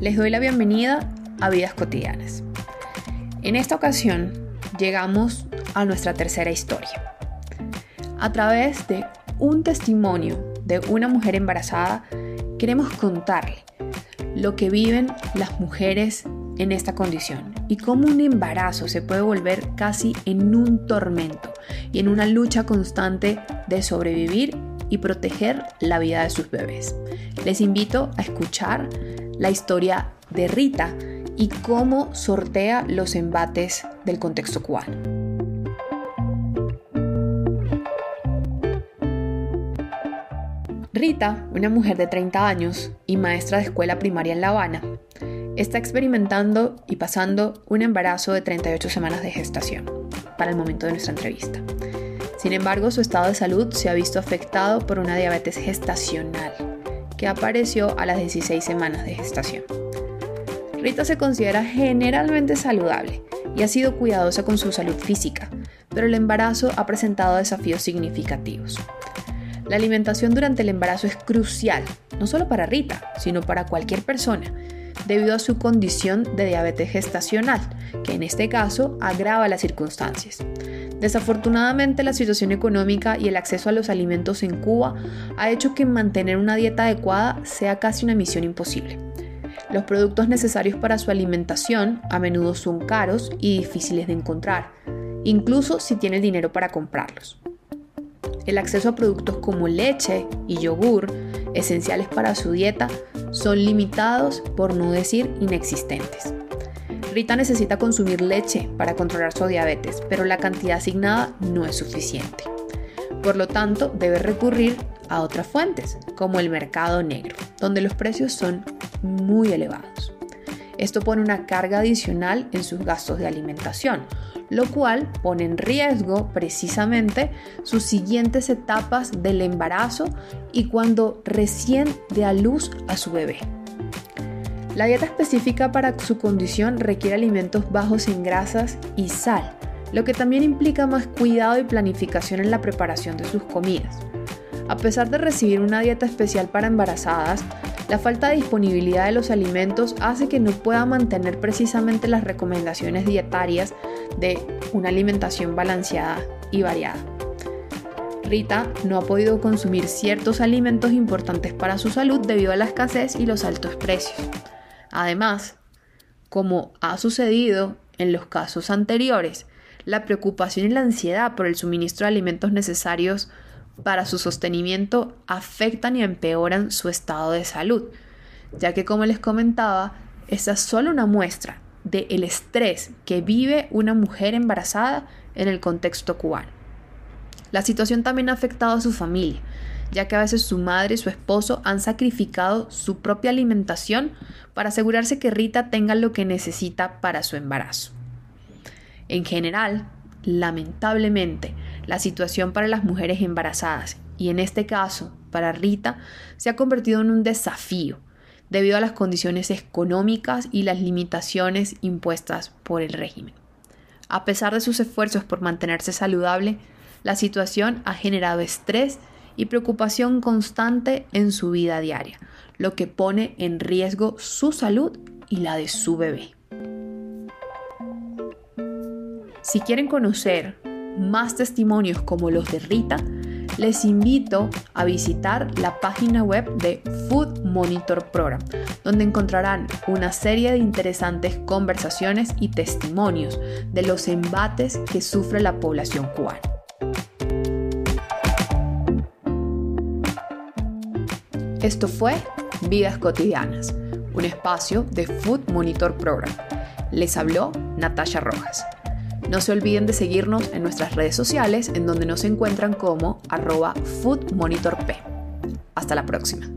Les doy la bienvenida a Vidas Cotidianas. En esta ocasión llegamos a nuestra tercera historia. A través de un testimonio de una mujer embarazada, queremos contarle lo que viven las mujeres en esta condición y cómo un embarazo se puede volver casi en un tormento y en una lucha constante de sobrevivir y proteger la vida de sus bebés. Les invito a escuchar la historia de Rita y cómo sortea los embates del contexto cubano. Rita, una mujer de 30 años y maestra de escuela primaria en La Habana, está experimentando y pasando un embarazo de 38 semanas de gestación para el momento de nuestra entrevista. Sin embargo, su estado de salud se ha visto afectado por una diabetes gestacional que apareció a las 16 semanas de gestación. Rita se considera generalmente saludable y ha sido cuidadosa con su salud física, pero el embarazo ha presentado desafíos significativos. La alimentación durante el embarazo es crucial, no solo para Rita, sino para cualquier persona, debido a su condición de diabetes gestacional, que en este caso agrava las circunstancias. Desafortunadamente la situación económica y el acceso a los alimentos en Cuba ha hecho que mantener una dieta adecuada sea casi una misión imposible. Los productos necesarios para su alimentación a menudo son caros y difíciles de encontrar, incluso si tiene dinero para comprarlos. El acceso a productos como leche y yogur, esenciales para su dieta, son limitados, por no decir inexistentes. Rita necesita consumir leche para controlar su diabetes, pero la cantidad asignada no es suficiente. Por lo tanto, debe recurrir a otras fuentes, como el mercado negro, donde los precios son muy elevados. Esto pone una carga adicional en sus gastos de alimentación, lo cual pone en riesgo precisamente sus siguientes etapas del embarazo y cuando recién dé a luz a su bebé. La dieta específica para su condición requiere alimentos bajos en grasas y sal, lo que también implica más cuidado y planificación en la preparación de sus comidas. A pesar de recibir una dieta especial para embarazadas, la falta de disponibilidad de los alimentos hace que no pueda mantener precisamente las recomendaciones dietarias de una alimentación balanceada y variada. Rita no ha podido consumir ciertos alimentos importantes para su salud debido a la escasez y los altos precios. Además, como ha sucedido en los casos anteriores, la preocupación y la ansiedad por el suministro de alimentos necesarios para su sostenimiento afectan y empeoran su estado de salud, ya que como les comentaba, esta es solo una muestra del estrés que vive una mujer embarazada en el contexto cubano. La situación también ha afectado a su familia, ya que a veces su madre y su esposo han sacrificado su propia alimentación para asegurarse que Rita tenga lo que necesita para su embarazo. En general, lamentablemente, la situación para las mujeres embarazadas y en este caso para Rita se ha convertido en un desafío debido a las condiciones económicas y las limitaciones impuestas por el régimen. A pesar de sus esfuerzos por mantenerse saludable, la situación ha generado estrés y preocupación constante en su vida diaria, lo que pone en riesgo su salud y la de su bebé. Si quieren conocer más testimonios como los de Rita, les invito a visitar la página web de Food Monitor Program, donde encontrarán una serie de interesantes conversaciones y testimonios de los embates que sufre la población cubana. Esto fue Vidas Cotidianas, un espacio de Food Monitor Program. Les habló Natasha Rojas. No se olviden de seguirnos en nuestras redes sociales en donde nos encuentran como arroba foodmonitorp. Hasta la próxima.